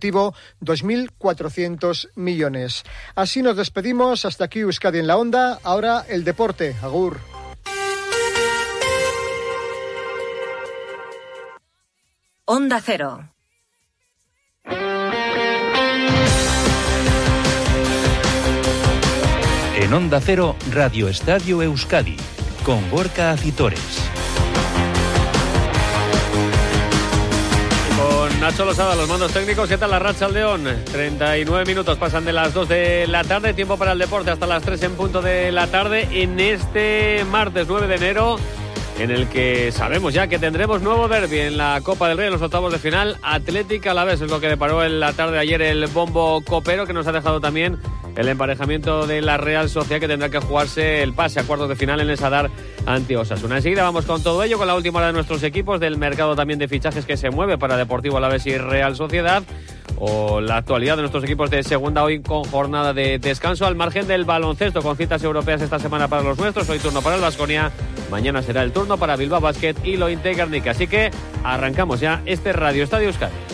activo 2.400 millones. Así nos despedimos. Hasta aquí Euskadi en la Onda. Ahora el deporte. Agur. Onda Cero. En Onda Cero, Radio Estadio Euskadi, con Gorka Acitores. Nacho Losada, los mandos técnicos, ¿qué tal la racha al León? 39 minutos pasan de las 2 de la tarde, tiempo para el deporte hasta las 3 en punto de la tarde en este martes 9 de enero en el que sabemos ya que tendremos nuevo derby en la Copa del Rey en los octavos de final. Atlética a la vez es lo que deparó en la tarde de ayer el bombo copero que nos ha dejado también el emparejamiento de la Real Sociedad que tendrá que jugarse el pase a cuartos de final en el Sadar ante Osasuna. Enseguida vamos con todo ello, con la última hora de nuestros equipos, del mercado también de fichajes que se mueve para Deportivo Alavés y Real Sociedad o la actualidad de nuestros equipos de segunda hoy con jornada de descanso al margen del baloncesto con citas europeas esta semana para los nuestros. Hoy turno para el Vasconia, mañana será el turno para Bilbao Basket y lo Garnica. Así que arrancamos ya este Radio Estadio Euskadi.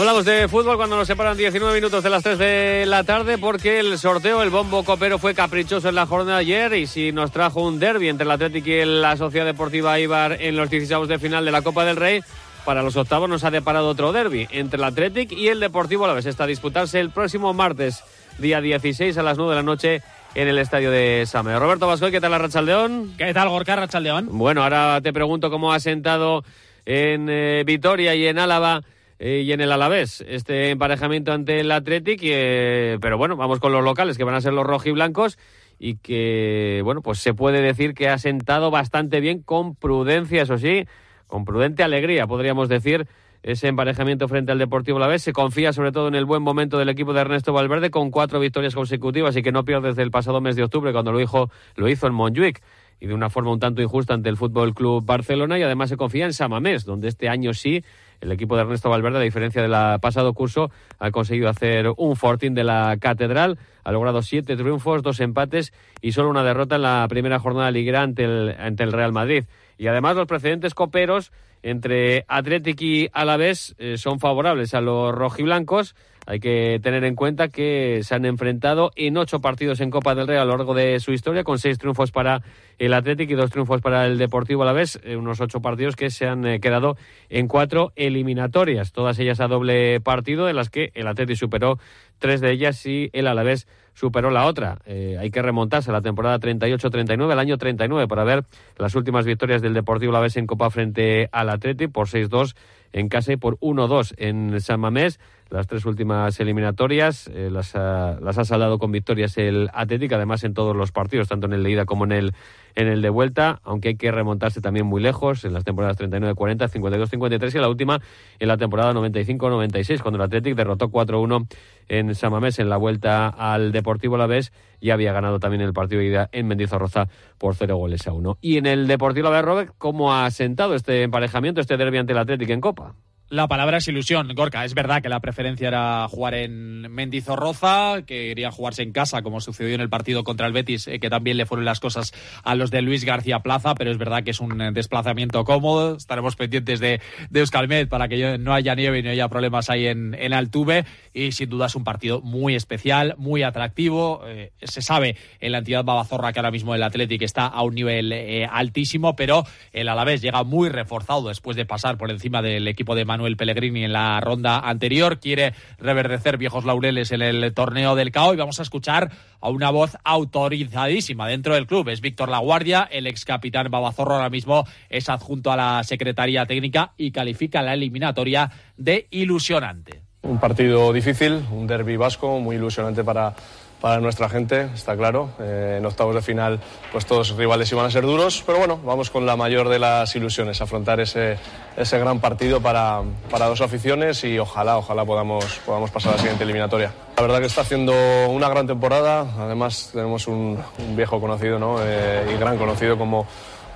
Hablamos de fútbol cuando nos separan 19 minutos de las 3 de la tarde porque el sorteo, el bombo copero fue caprichoso en la jornada de ayer y si nos trajo un derby entre el Atlético y la Sociedad Deportiva Ibar en los 16 de final de la Copa del Rey, para los octavos nos ha deparado otro derby entre el Atlético y el Deportivo a la vez. Está a disputarse el próximo martes, día 16 a las 9 de la noche en el estadio de Same. Roberto Vascoy, ¿qué tal la Rachaldeón? ¿Qué tal Gorka Rachaldeón? Bueno, ahora te pregunto cómo ha sentado en eh, Vitoria y en Álava eh, y en el Alavés este emparejamiento ante el Athletic. Eh, pero bueno, vamos con los locales que van a ser los rojiblancos y que, bueno, pues se puede decir que ha sentado bastante bien con prudencia, eso sí, con prudente alegría, podríamos decir, ese emparejamiento frente al Deportivo Alavés. Se confía sobre todo en el buen momento del equipo de Ernesto Valverde con cuatro victorias consecutivas y que no pierde desde el pasado mes de octubre cuando lo hizo, lo hizo en Montjuic y de una forma un tanto injusta ante el Fútbol Club Barcelona y además se confía en Samamés, donde este año sí el equipo de Ernesto Valverde, a diferencia del pasado curso, ha conseguido hacer un fortín de la Catedral, ha logrado siete triunfos, dos empates y solo una derrota en la primera jornada liguera ante el, ante el Real Madrid. Y además los precedentes coperos entre Athletic y Alavés eh, son favorables a los rojiblancos. Hay que tener en cuenta que se han enfrentado en ocho partidos en Copa del Rey a lo largo de su historia, con seis triunfos para el Athletic y dos triunfos para el Deportivo Alavés, eh, unos ocho partidos que se han eh, quedado en cuatro eliminatorias, todas ellas a doble partido, en las que el Athletic superó tres de ellas y el Alavés superó la otra. Eh, hay que remontarse a la temporada 38-39, el año 39, para ver las últimas victorias del Deportivo Alavés en Copa frente al Athletic por 6-2 en casa y por 1-2 en San Mamés. Las tres últimas eliminatorias eh, las, ha, las ha saldado con victorias el Atlético, además en todos los partidos, tanto en el de ida como en el, en el de vuelta, aunque hay que remontarse también muy lejos, en las temporadas 39-40, 52-53 y la última en la temporada 95-96, cuando el Atlético derrotó 4-1 en Samamés en la vuelta al Deportivo La Vez y había ganado también el partido de ida en Mendizorroza por 0 goles a 1. Y en el Deportivo La Robert, ¿cómo ha sentado este emparejamiento, este derbi ante el Atlético en Copa? La palabra es ilusión, Gorka. Es verdad que la preferencia era jugar en Mendizorroza, que quería jugarse en casa, como sucedió en el partido contra el Betis, eh, que también le fueron las cosas a los de Luis García Plaza, pero es verdad que es un eh, desplazamiento cómodo. Estaremos pendientes de, de Euskalmet para que no haya nieve y no haya problemas ahí en, en Altuve. Y sin duda es un partido muy especial, muy atractivo. Eh, se sabe en la entidad Babazorra que ahora mismo el Atlético está a un nivel altísimo, pero el Alavés llega muy reforzado después de pasar por encima del equipo de Manuel Manuel Pellegrini en la ronda anterior. Quiere reverdecer viejos laureles en el torneo del CAO y vamos a escuchar a una voz autorizadísima dentro del club. Es Víctor Laguardia, el ex capitán Babazorro ahora mismo es adjunto a la Secretaría Técnica y califica la eliminatoria de ilusionante. Un partido difícil, un derby vasco muy ilusionante para para nuestra gente, está claro. Eh, en octavos de final, pues todos rivales iban a ser duros, pero bueno, vamos con la mayor de las ilusiones, afrontar ese, ese gran partido para, para, dos aficiones y ojalá, ojalá podamos, podamos pasar a la siguiente eliminatoria. La verdad que está haciendo una gran temporada, además tenemos un, viejo conocido ¿no? Eh, y gran conocido como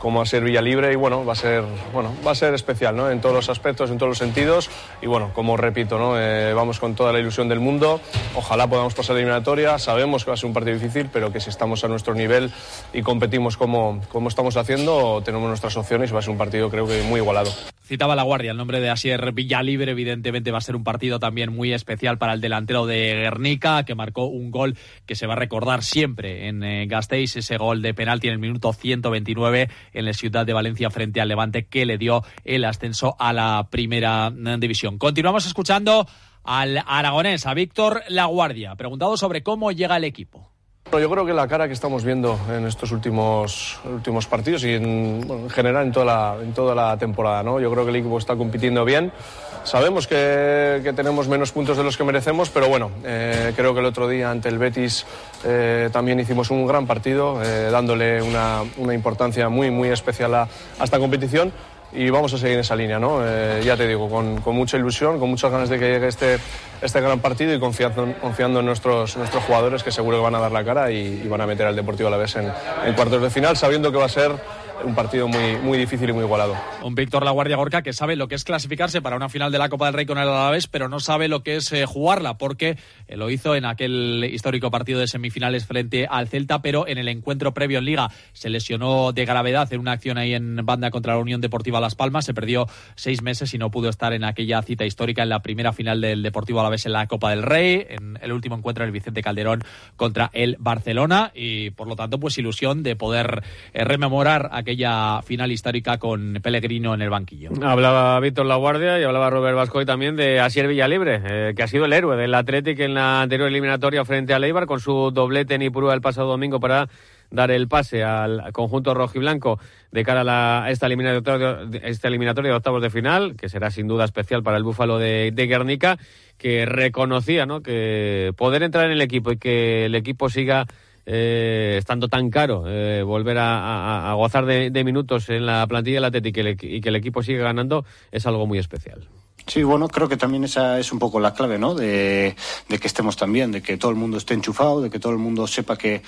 como a ser Villa Libre y bueno, va a ser, bueno, va a ser especial ¿no? en todos los aspectos, en todos los sentidos y bueno, como repito, ¿no? Eh, vamos con toda la ilusión del mundo, ojalá podamos pasar la eliminatoria, sabemos que va a ser un partido difícil, pero que si estamos a nuestro nivel y competimos como, como estamos haciendo, tenemos nuestras opciones y va a ser un partido creo que muy igualado. Citaba la Guardia, el nombre de Asier Villalibre, evidentemente va a ser un partido también muy especial para el delantero de Guernica, que marcó un gol que se va a recordar siempre en eh, Gasteiz, ese gol de penalti en el minuto 129 en la ciudad de Valencia frente al Levante, que le dio el ascenso a la primera eh, división. Continuamos escuchando al aragonés, a Víctor Laguardia, preguntado sobre cómo llega el equipo. Yo creo que la cara que estamos viendo en estos últimos, últimos partidos y en, en general en toda, la, en toda la temporada, ¿no? yo creo que el equipo está compitiendo bien. Sabemos que, que tenemos menos puntos de los que merecemos, pero bueno, eh, creo que el otro día ante el Betis eh, también hicimos un gran partido, eh, dándole una, una, importancia muy, muy especial a, a esta competición y vamos a seguir en esa línea, ¿no? Eh, ya te digo, con, mucha ilusión, con muchas ganas de que llegue este, este gran partido y confiando, confiando en nuestros, nuestros jugadores que seguro que van a dar la cara y, van a meter al Deportivo a la vez en cuartos de final, sabiendo que va a ser un partido muy, muy difícil y muy igualado. Un Víctor La Guardia Gorka que sabe lo que es clasificarse para una final de la Copa del Rey con el Alavés, pero no sabe lo que es eh, jugarla, porque eh, lo hizo en aquel histórico partido de semifinales frente al Celta, pero en el encuentro previo en Liga se lesionó de gravedad en una acción ahí en banda contra la Unión Deportiva Las Palmas, se perdió seis meses y no pudo estar en aquella cita histórica en la primera final del Deportivo Alavés en la Copa del Rey, en el último encuentro del Vicente Calderón contra el Barcelona y por lo tanto pues ilusión de poder eh, rememorar aquella final histórica con Pellegrino en el banquillo. Hablaba Víctor Laguardia y hablaba Robert Vascoy también de Asier Villalibre, eh, que ha sido el héroe del Athletic en la anterior eliminatoria frente al Eibar con su doblete en Ipurúa el pasado domingo para dar el pase al conjunto rojiblanco de cara a, la, a esta, eliminatoria, esta eliminatoria de octavos de final, que será sin duda especial para el Búfalo de, de Guernica, que reconocía ¿no? que poder entrar en el equipo y que el equipo siga eh, estando tan caro, eh, volver a, gozar de, minutos en la plantilla del Atlético y, y, que el equipo siga ganando es algo muy especial. Sí, bueno, creo que también esa es un poco la clave, ¿no? De, que estemos también, de que todo el mundo esté enchufado, de que todo el mundo sepa que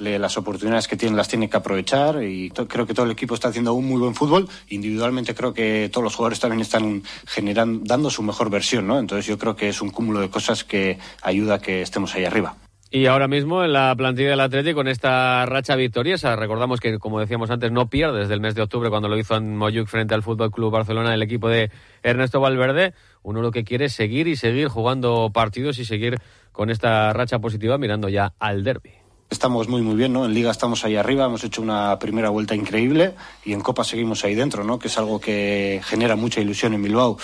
le, las oportunidades que tiene las tiene que aprovechar y creo que todo el equipo está haciendo un muy buen fútbol. Individualmente creo que todos los jugadores también están generando, dando su mejor versión, ¿no? Entonces yo creo que es un cúmulo de cosas que ayuda a que estemos ahí arriba. Y ahora mismo en la plantilla del Atlético con esta racha victoriosa, recordamos que como decíamos antes no pierde desde el mes de octubre cuando lo hizo en Moyuc frente al Fútbol Club Barcelona el equipo de Ernesto Valverde, uno lo que quiere es seguir y seguir jugando partidos y seguir con esta racha positiva mirando ya al derby. Estamos muy muy bien, ¿no? En Liga estamos ahí arriba, hemos hecho una primera vuelta increíble y en Copa seguimos ahí dentro, ¿no? Que es algo que genera mucha ilusión en Bilbao.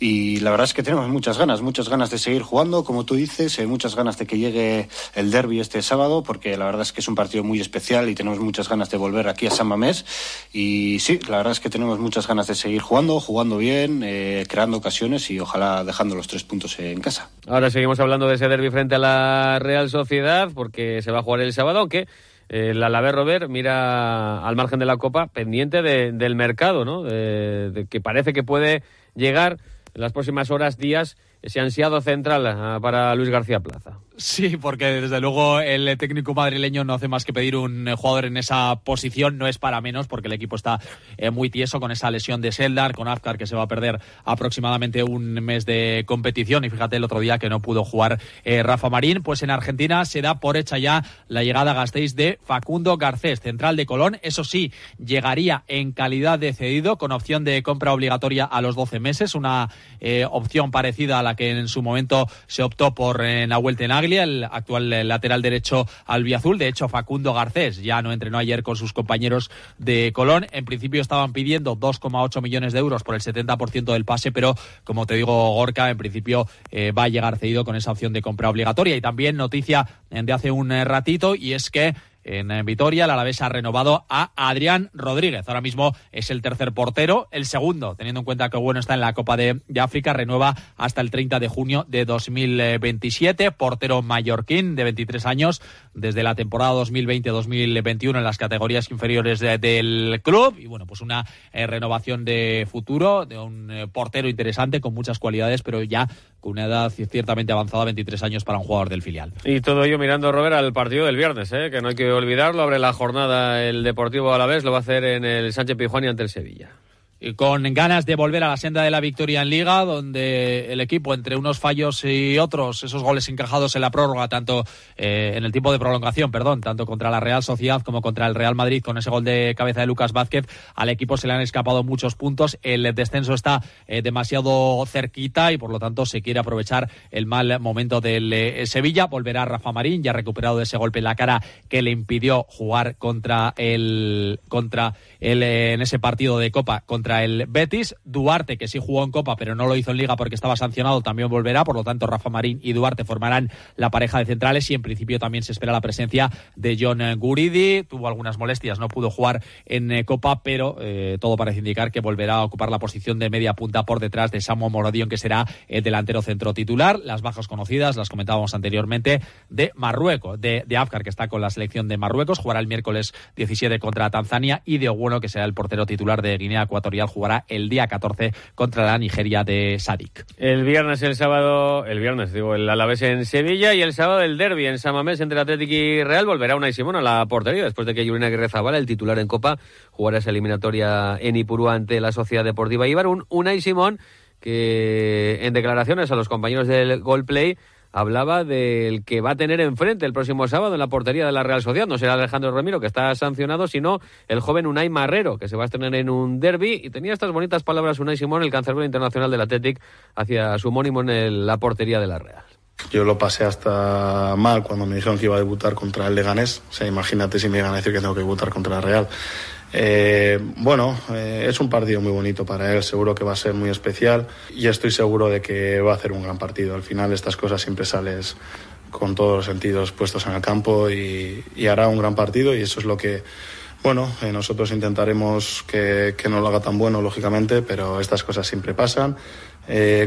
Y la verdad es que tenemos muchas ganas, muchas ganas de seguir jugando, como tú dices, eh, muchas ganas de que llegue el derby este sábado, porque la verdad es que es un partido muy especial y tenemos muchas ganas de volver aquí a San Mamés. Y sí, la verdad es que tenemos muchas ganas de seguir jugando, jugando bien, eh, creando ocasiones y ojalá dejando los tres puntos en casa. Ahora seguimos hablando de ese derby frente a la Real Sociedad, porque se va a jugar el sábado, aunque eh, el Alavés Robert mira al margen de la Copa pendiente de, del mercado, ¿no? De, que parece que puede llegar en las próximas horas, días, ese ansiado central uh, para Luis García Plaza. Sí, porque desde luego el técnico madrileño no hace más que pedir un jugador en esa posición, no es para menos porque el equipo está eh, muy tieso con esa lesión de Seldar, con Afkar que se va a perder aproximadamente un mes de competición. Y fíjate el otro día que no pudo jugar eh, Rafa Marín, pues en Argentina se da por hecha ya la llegada a Gasteiz de Facundo Garcés, central de Colón, eso sí, llegaría en calidad de cedido con opción de compra obligatoria a los 12 meses, una eh, opción parecida a la que en su momento se optó por eh, Nahuel El actual lateral derecho albiazul. De hecho, Facundo Garcés ya no entrenó ayer con sus compañeros de Colón. En principio estaban pidiendo 2,8 millones de euros por el 70% del pase, pero como te digo, Gorka, en principio eh, va a llegar cedido con esa opción de compra obligatoria. Y también noticia de hace un ratito, y es que en Vitoria, el Alavés ha renovado a Adrián Rodríguez. Ahora mismo es el tercer portero, el segundo, teniendo en cuenta que bueno está en la Copa de, de, África, renueva hasta el 30 de junio de 2027. Portero mallorquín de 23 años desde la temporada 2020-2021 en las categorías inferiores de, del club. Y bueno, pues una eh, renovación de futuro, de un eh, portero interesante con muchas cualidades, pero ya con una edad ciertamente avanzada, 23 años para un jugador del filial. Y todo ello mirando, Robert, al partido del viernes, ¿eh? que no hay que olvidarlo, abre la jornada el Deportivo a la vez, lo va a hacer en el Sánchez Pijuán y ante el Sevilla con ganas de volver a la senda de la victoria en Liga, donde el equipo, entre unos fallos y otros, esos goles encajados en la prórroga, tanto eh, en el tiempo de prolongación, perdón, tanto contra la Real Sociedad como contra el Real Madrid, con ese gol de cabeza de Lucas Vázquez, al equipo se le han escapado muchos puntos. El descenso está eh, demasiado cerquita y, por lo tanto, se quiere aprovechar el mal momento del eh, Sevilla. Volverá Rafa Marín, ya recuperado de ese golpe en la cara que le impidió jugar contra el contra el en ese partido de Copa contra contra el Betis. Duarte, que sí jugó en Copa, pero no lo hizo en Liga porque estaba sancionado, también volverá. Por lo tanto, Rafa Marín y Duarte formarán la pareja de centrales y en principio también se espera la presencia de John Guridi. Tuvo algunas molestias, no pudo jugar en eh, Copa, pero eh, todo parece indicar que volverá a ocupar la posición de media punta por detrás de Samuel Morodion, que será el delantero centro titular. Las bajas conocidas, las comentábamos anteriormente, de Marruecos, de, de Afkar, que está con la selección de Marruecos, jugará el miércoles 17 contra Tanzania, y de Ogueno, que será el portero titular de Guinea Ecuatorial jugará el día 14 contra la Nigeria de Sadik. El viernes, el sábado, el viernes, digo, el Alavés en Sevilla y el sábado el derby en Samamés entre Atlético y Real. Volverá una Simón a la portería después de que Yurina Aguirre Zabala, el titular en Copa, jugara esa eliminatoria en Ipurú ante la Sociedad Deportiva Ibar. Un Unai Simón que en declaraciones a los compañeros del Gol Play hablaba del que va a tener enfrente el próximo sábado en la portería de la Real Sociedad. No será Alejandro Ramiro, que está sancionado, sino el joven Unai Marrero, que se va a estrenar en un derby. Y tenía estas bonitas palabras Unai Simón, el cancerbero internacional del Athletic, hacia su homónimo en la portería de la Real. Yo lo pasé hasta mal cuando me dijeron que iba a debutar contra el Leganés. O sea, imagínate si me iban a decir que tengo que debutar contra la Real. Eh, bueno, eh, es un partido muy bonito para él, seguro que va a ser muy especial y estoy seguro de que va a hacer un gran partido. Al final estas cosas siempre sales con todos los sentidos puestos en el campo y, hará un gran partido y eso es lo que, bueno, eh, nosotros intentaremos que, no lo haga tan bueno, lógicamente, pero estas cosas siempre pasan.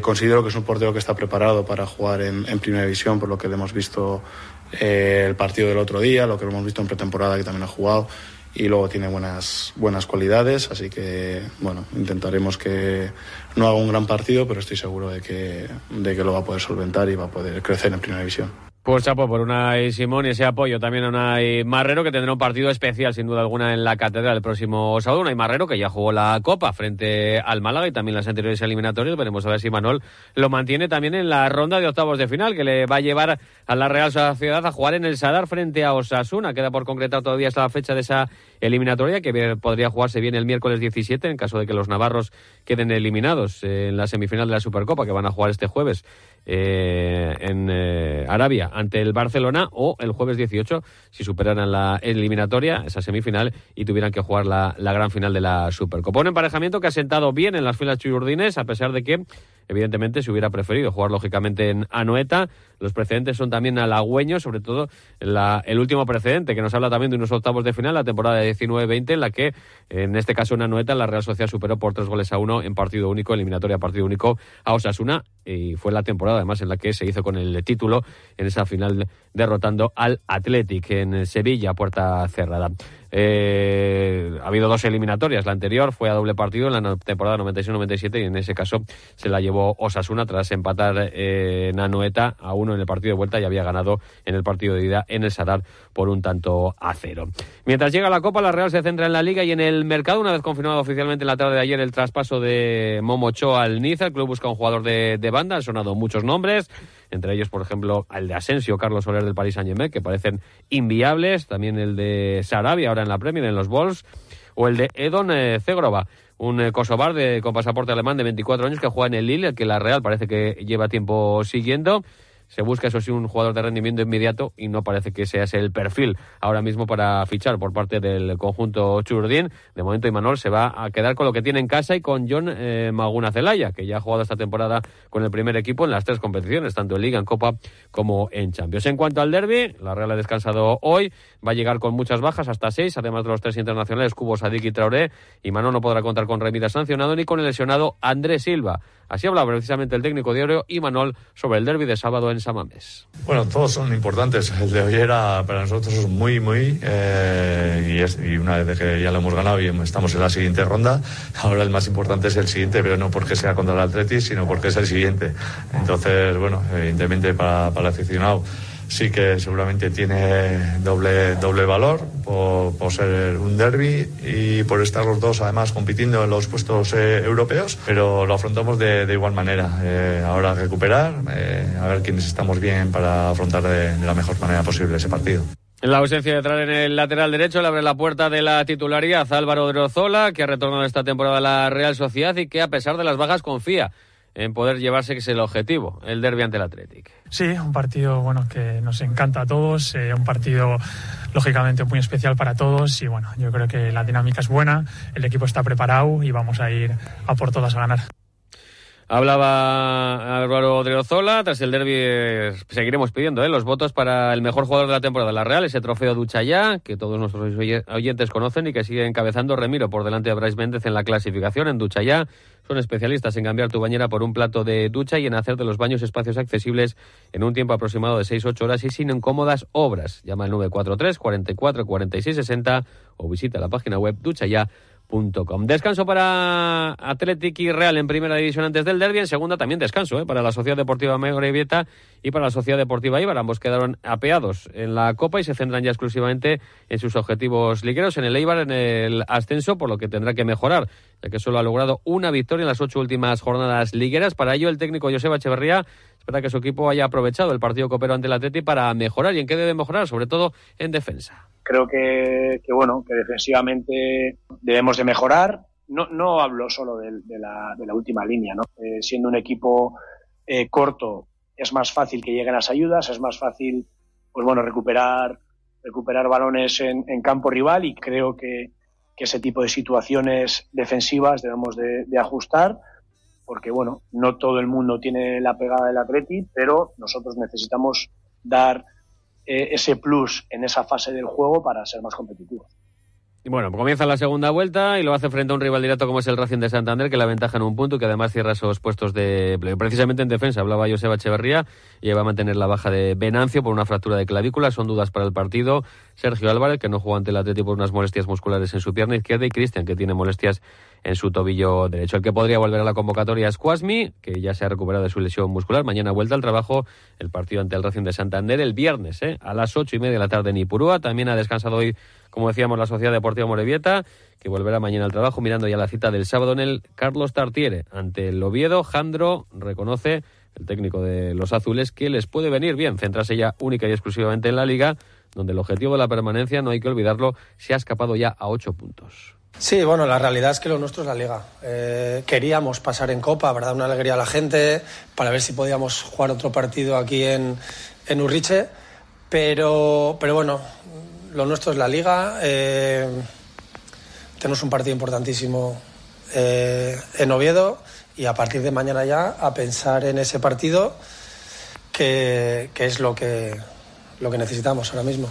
considero que es un portero que está preparado para jugar en, en primera división, por lo que le hemos visto el partido del otro día, lo que hemos visto en pretemporada que también ha jugado y luego tiene buenas, buenas cualidades, así que bueno, intentaremos que no haga un gran partido, pero estoy seguro de que, de que lo va a poder solventar y va a poder crecer en primera división. Pues chapo por Unai Simón y ese apoyo también a Unai Marrero, que tendrá un partido especial sin duda alguna en la Catedral el próximo sábado. Unai Marrero, que ya jugó la Copa frente al Málaga y también las anteriores eliminatorias. Veremos a ver si Manuel lo mantiene también en la ronda de octavos de final, que le va a llevar a la Real Sociedad a jugar en el Sadar frente a Osasuna. Queda por concretar todavía hasta la fecha de esa eliminatoria, que podría jugarse bien el miércoles 17 en caso de que los navarros queden eliminados en la semifinal de la Supercopa, que van a jugar este jueves eh, en eh, Arabia ante el Barcelona o el jueves 18 si superaran la eliminatoria, esa semifinal, y tuvieran que jugar la, la gran final de la Supercopa. Un emparejamiento que ha sentado bien en las filas chururdines, a pesar de que evidentemente se hubiera preferido jugar lógicamente en Anoeta. Los precedentes son también halagüeños, sobre todo el último precedente que nos habla también de unos octavos de final, la temporada de 19-20, en la que en este caso en Anoeta la Real Sociedad superó por tres goles a uno en partido único, eliminatoria partido único a Osasuna y fue la temporada además en la que se hizo con el título en esa final derrotando al Athletic en Sevilla, puerta cerrada. Eh, ha habido dos eliminatorias. La anterior fue a doble partido en la temporada 96-97 y en ese caso se la llevó Osasuna tras empatar eh, en Anoeta a uno en el partido de vuelta y había ganado en el partido de ida en el Sadar por un tanto a cero. Mientras llega la Copa, la Real se centra en la Liga y en el mercado. Una vez confirmado oficialmente en la tarde de ayer el traspaso de Momocho al Niza, el club busca un jugador de banda. Han sonado muchos nombres entre ellos, por ejemplo, el de Asensio, Carlos Soler del Paris Saint-Germain, que parecen inviables, también el de Sarabia, ahora en la Premier, en los Wolves, o el de Edon eh, Zegrova, un eh, kosovar de, con pasaporte alemán de 24 años que juega en el Lille, que la Real parece que lleva tiempo siguiendo. Se busca, eso sí, un jugador de rendimiento inmediato y no parece que sea ese el perfil ahora mismo para fichar por parte del conjunto Churdín. De momento, Imanol se va a quedar con lo que tiene en casa y con John eh, Maguna Celaya, que ya ha jugado esta temporada con el primer equipo en las tres competiciones, tanto en Liga, en Copa como en Champions. En cuanto al derby, la Real ha descansado hoy, va a llegar con muchas bajas, hasta seis, además de los tres internacionales, Cubo, Sadik y Traoré. Y Manol no podrá contar con Remida sancionado ni con el lesionado Andrés Silva. Así hablaba precisamente el técnico de Oro y Manol sobre el derby de sábado en Samamés. Bueno, todos son importantes. El de hoy era para nosotros muy, muy. Eh, y, una vez que ya lo hemos ganado y estamos en la siguiente ronda, ahora el más importante es el siguiente, pero no porque sea contra el Atleti, sino porque es el siguiente. Entonces, bueno, evidentemente para, para el aficionado sí que seguramente tiene doble, doble valor por, ser un derby y por estar los dos además compitiendo en los puestos eh, europeos, pero lo afrontamos de, igual manera. Eh, ahora recuperar, eh, a ver quiénes estamos bien para afrontar de, de la mejor manera posible ese partido. En la ausencia de entrar en el lateral derecho le abre la puerta de la titularidad Álvaro Drozola, que ha retornado esta temporada a la Real Sociedad y que a pesar de las bajas confía en poder llevarse, que es el objetivo, el derbi ante el Athletic. Sí, un partido bueno que nos encanta a todos, eh, un partido lógicamente muy especial para todos y bueno, yo creo que la dinámica es buena, el equipo está preparado y vamos a ir a por todas a ganar. Hablaba Álvaro Odriozola, tras el derby seguiremos pidiendo eh, los votos para el mejor jugador de la temporada la Real, ese trofeo Ducha ya, que todos nuestros oyentes conocen y que sigue encabezando Remiro por delante de Brais Méndez en la clasificación en Ducha ya. Son especialistas en cambiar tu bañera por un plato de ducha y en hacer de los baños espacios accesibles en un tiempo aproximado de 6-8 horas y sin incómodas obras. Llama al 943 44 46 60 o visita la página web duchaya.com. Descanso para Athletic y Real en primera división antes del derby. En segunda también descanso ¿eh? para la Sociedad Deportiva Morevieta y para la Sociedad Deportiva Ibar. Ambos quedaron apeados en la Copa y se centran ya exclusivamente en sus objetivos ligueros. En el Eibar, en el ascenso, por lo que tendrá que mejorar, ya que solo ha logrado una victoria en las ocho últimas jornadas ligueras. Para ello, el técnico Joseba Echeverría espera que su equipo haya aprovechado el partido copero ante el Atleti para mejorar. ¿Y en qué debe mejorar? Sobre todo en defensa. Creo que, que bueno, que defensivamente debemos de mejorar. No, no hablo solo de, la, de la, última línea, ¿no? Eh, siendo un equipo eh, corto es más fácil que lleguen las ayudas, es más fácil, pues bueno, recuperar, recuperar balones en, en campo rival y creo que, que, ese tipo de situaciones defensivas debemos de, de, ajustar porque bueno, no todo el mundo tiene la pegada del Atleti, pero nosotros necesitamos dar eh, ese plus en esa fase del juego para ser más competitivos. Y bueno, comienza la segunda vuelta y lo hace frente a un rival directo como es el Racing de Santander, que la ventaja en un punto y que además cierra esos puestos de precisamente en defensa. Hablaba Joseba Echeverría y va a mantener la baja de Venancio por una fractura de clavícula. Son dudas para el partido. Sergio Álvarez, que no jugó ante el Atlético por unas molestias musculares en su pierna izquierda, y Cristian, que tiene molestias en su tobillo derecho. El que podría volver a la convocatoria es Cuasmi, que ya se ha recuperado de su lesión muscular. Mañana vuelta al trabajo el partido ante el Racing de Santander el viernes, ¿eh? a las ocho y media de la tarde en Ipurúa. También ha descansado hoy, como decíamos, la Sociedad Deportiva Morevieta, que volverá mañana al trabajo mirando ya la cita del sábado en el Carlos Tartiere. Ante el Oviedo, Jandro reconoce, el técnico de los azules, que les puede venir bien centrarse ya única y exclusivamente en la liga, donde el objetivo de la permanencia, no hay que olvidarlo, se ha escapado ya a ocho puntos. Sí, bueno, la realidad es que lo nuestro es la liga. Eh, queríamos pasar en Copa para dar una alegría a la gente, para ver si podíamos jugar otro partido aquí en, Urriche, pero, pero bueno, lo nuestro es la liga. Eh, tenemos un partido importantísimo eh, en Oviedo y a partir de mañana ya a pensar en ese partido que, que es lo que, lo que necesitamos ahora mismo.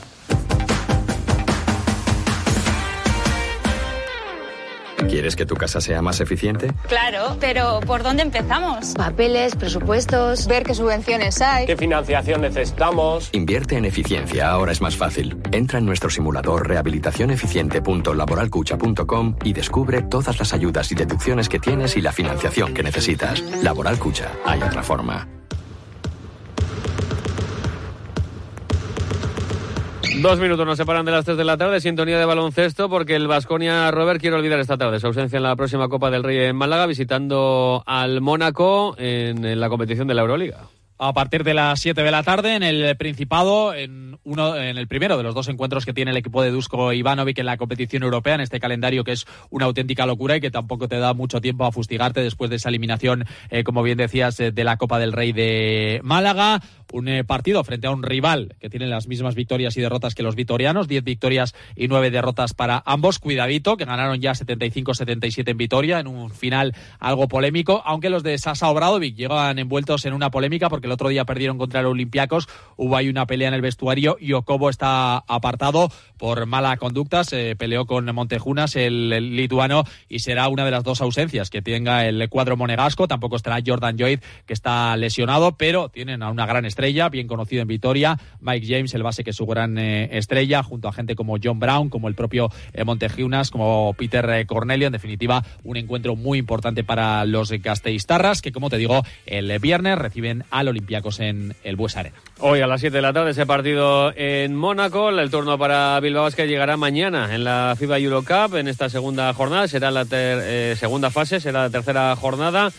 ¿Quieres que tu casa sea más eficiente? Claro, pero ¿por dónde empezamos? Papeles, presupuestos, ver qué subvenciones hay, qué financiación necesitamos. Invierte en eficiencia, ahora es más fácil. Entra en nuestro simulador rehabilitacioneficiente.laboralcucha.com y descubre todas las ayudas y deducciones que tienes y la financiación que necesitas. Laboral Cucha, hay otra forma. Dos minutos nos separan de las tres de la tarde, sintonía de baloncesto, porque el Vasconia Robert quiere olvidar esta tarde su ausencia en la próxima Copa del Rey en Málaga, visitando al Mónaco en, la competición de la Euroliga a partir de las 7 de la tarde en el Principado, en, uno, en el primero de los dos encuentros que tiene el equipo de Dusko Ivanovic en la competición europea, en este calendario que es una auténtica locura y que tampoco te da mucho tiempo a fustigarte después de esa eliminación, eh, como bien decías, de la Copa del Rey de Málaga. Un eh, partido frente a un rival que tiene las mismas victorias y derrotas que los vitorianos, 10 victorias y 9 derrotas para ambos. Cuidadito, que ganaron ya 75-77 en Vitoria, en un final algo polémico, aunque los de Sasa Obradovic llegan envueltos en una polémica porque el otro día perdieron contra los Olympiacos, hubo ahí una pelea en el vestuario y Okobo está apartado por mala conducta, se peleó con Montejunas, el, el, lituano, y será una de las dos ausencias que tenga el cuadro monegasco. Tampoco estará Jordan Lloyd, que está lesionado, pero tienen a una gran estrella estrella, bien conocido en Vitoria, Mike James, el base que es su gran eh, estrella, junto a gente como John Brown, como el propio eh, Montegiunas, como Peter eh, Cornelio. En definitiva, un encuentro muy importante para los castellistarras, que como te digo, el viernes reciben al Olympiacos en el Bues Arena. Hoy a las 7 de la tarde ese partido en Mónaco. El turno para Bilbao que llegará mañana en la FIBA Eurocup en esta segunda jornada. Será la segunda fase, será la tercera jornada.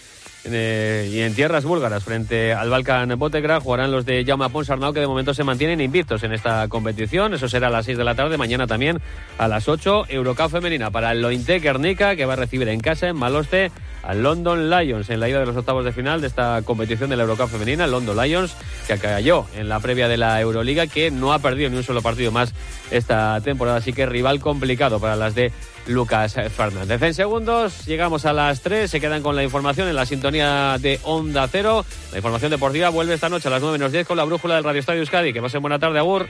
Eh, y en tierras búlgaras, frente al Balkan Botegra, jugarán los de Jaume Ponsarnau, que de momento se mantienen invictos en esta competición. Eso será a las 6 de la tarde, mañana también a las 8. Eurocup femenina para el Lointe Guernica, que va a recibir en casa, en Maloste, al London Lions en la ida de los octavos de final de esta competición de la Eurocup femenina. London Lions, que cayó en la previa de la Euroliga, que no ha perdido ni un solo partido más esta temporada. Así que rival complicado para las de Lucas Fernández. En segundos llegamos a las 3, se quedan con la información en la sintonía de Onda Cero. La información deportiva vuelve esta noche a las 9 menos 10 con la brújula del Radio Estadio Euskadi. Que pasen buena tarde, Agur.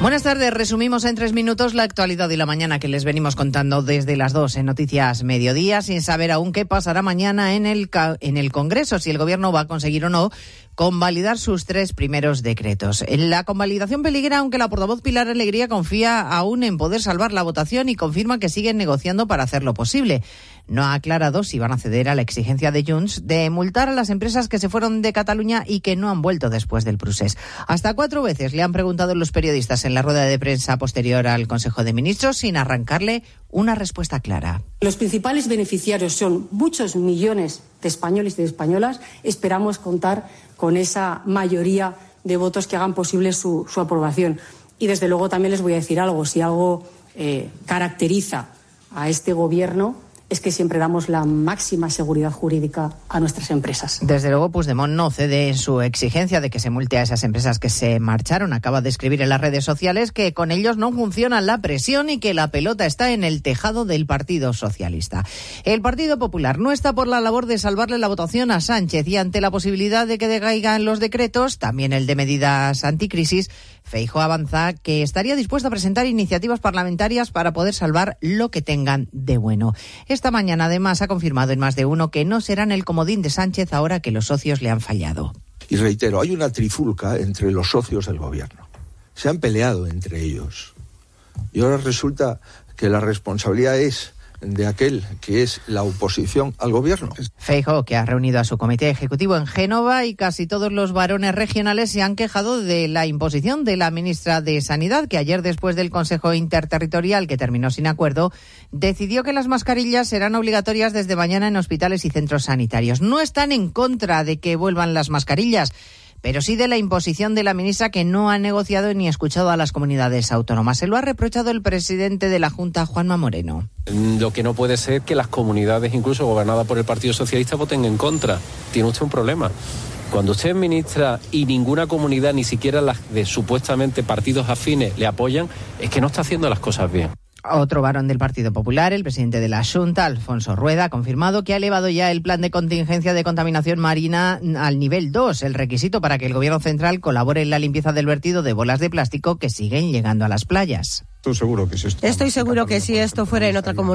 Buenas tardes. Resumimos en tres minutos la actualidad y la mañana que les venimos contando desde las dos en Noticias Mediodía, sin saber aún qué pasará mañana en el, en el Congreso, si el Gobierno va a conseguir o no convalidar sus tres primeros decretos. La convalidación peligra, aunque la portavoz Pilar Alegría confía aún en poder salvar la votación y confirma que siguen negociando para hacerlo posible. No ha aclarado si van a ceder a la exigencia de Junts de multar a las empresas que se fueron de Cataluña y que no han vuelto después del procés. Hasta cuatro veces le han preguntado los periodistas en la rueda de prensa posterior al Consejo de Ministros sin arrancarle una respuesta clara. Los principales beneficiarios son muchos millones de españoles y de españolas. Esperamos contar con esa mayoría de votos que hagan posible su, aprobación. Y desde luego también les voy a decir algo. Si algo eh, caracteriza a este Gobierno es que siempre damos la máxima seguridad jurídica a nuestras empresas. Desde luego, Puigdemont no cede en su exigencia de que se multe a esas empresas que se marcharon. Acaba de escribir en las redes sociales que con ellos no funciona la presión y que la pelota está en el tejado del Partido Socialista. El Partido Popular no está por la labor de salvarle la votación a Sánchez y ante la posibilidad de que decaigan los decretos, también el de medidas anticrisis, Feijo avanza que estaría dispuesto a presentar iniciativas parlamentarias para poder salvar lo que tengan de bueno. Esta mañana, además, ha confirmado en más de uno que no serán el comodín de Sánchez ahora que los socios le han fallado. Y reitero, hay una trifulca entre los socios del gobierno. Se han peleado entre ellos. Y ahora resulta que la responsabilidad es de aquel que es la oposición al gobierno. Feijo, que ha reunido a su comité ejecutivo en Génova y casi todos los varones regionales se han quejado de la imposición de la ministra de Sanidad, que ayer, después del Consejo Interterritorial, que terminó sin acuerdo, decidió que las mascarillas serán obligatorias desde mañana en hospitales y centros sanitarios. No están en contra de que vuelvan las mascarillas pero sí de la imposición de la ministra que no ha negociado ni escuchado a las comunidades autónomas. Se lo ha reprochado el presidente de la Junta, Juanma Moreno. Lo que no puede ser que las comunidades, incluso gobernadas por el Partido Socialista, voten en contra. Tiene usted un problema. Cuando usted es ministra y ninguna comunidad, ni siquiera las de supuestamente partidos afines, le apoyan, es que no está haciendo las cosas bien. Otro varón del Partido Popular, el presidente de la Junta, Alfonso Rueda, ha confirmado que ha elevado ya el plan de contingencia de contaminación marina al nivel 2, el requisito para que el Gobierno central colabore en la limpieza del vertido de bolas de plástico que siguen llegando a las playas. Estoy seguro que si esto, Estoy seguro que si esto fuera en otra comunidad